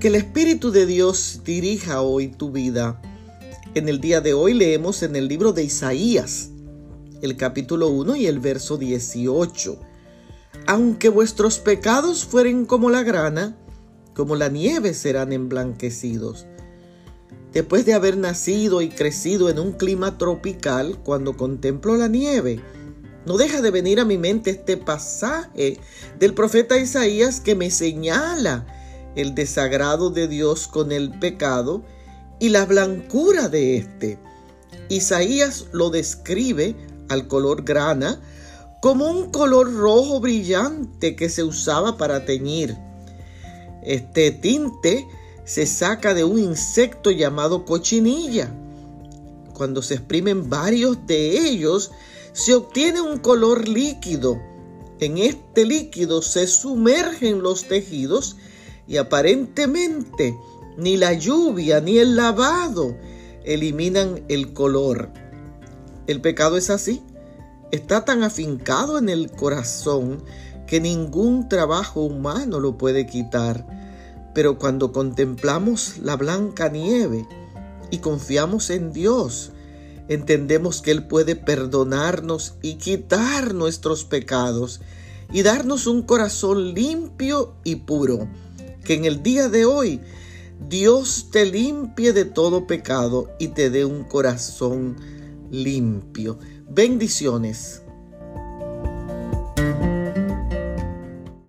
Que el Espíritu de Dios dirija hoy tu vida. En el día de hoy leemos en el libro de Isaías, el capítulo 1 y el verso 18. Aunque vuestros pecados fueren como la grana, como la nieve serán emblanquecidos. Después de haber nacido y crecido en un clima tropical, cuando contemplo la nieve, no deja de venir a mi mente este pasaje del profeta Isaías que me señala el desagrado de Dios con el pecado y la blancura de éste. Isaías lo describe al color grana como un color rojo brillante que se usaba para teñir. Este tinte se saca de un insecto llamado cochinilla. Cuando se exprimen varios de ellos, se obtiene un color líquido. En este líquido se sumergen los tejidos y aparentemente ni la lluvia ni el lavado eliminan el color. El pecado es así. Está tan afincado en el corazón que ningún trabajo humano lo puede quitar. Pero cuando contemplamos la blanca nieve y confiamos en Dios, entendemos que Él puede perdonarnos y quitar nuestros pecados y darnos un corazón limpio y puro que en el día de hoy Dios te limpie de todo pecado y te dé un corazón limpio. Bendiciones.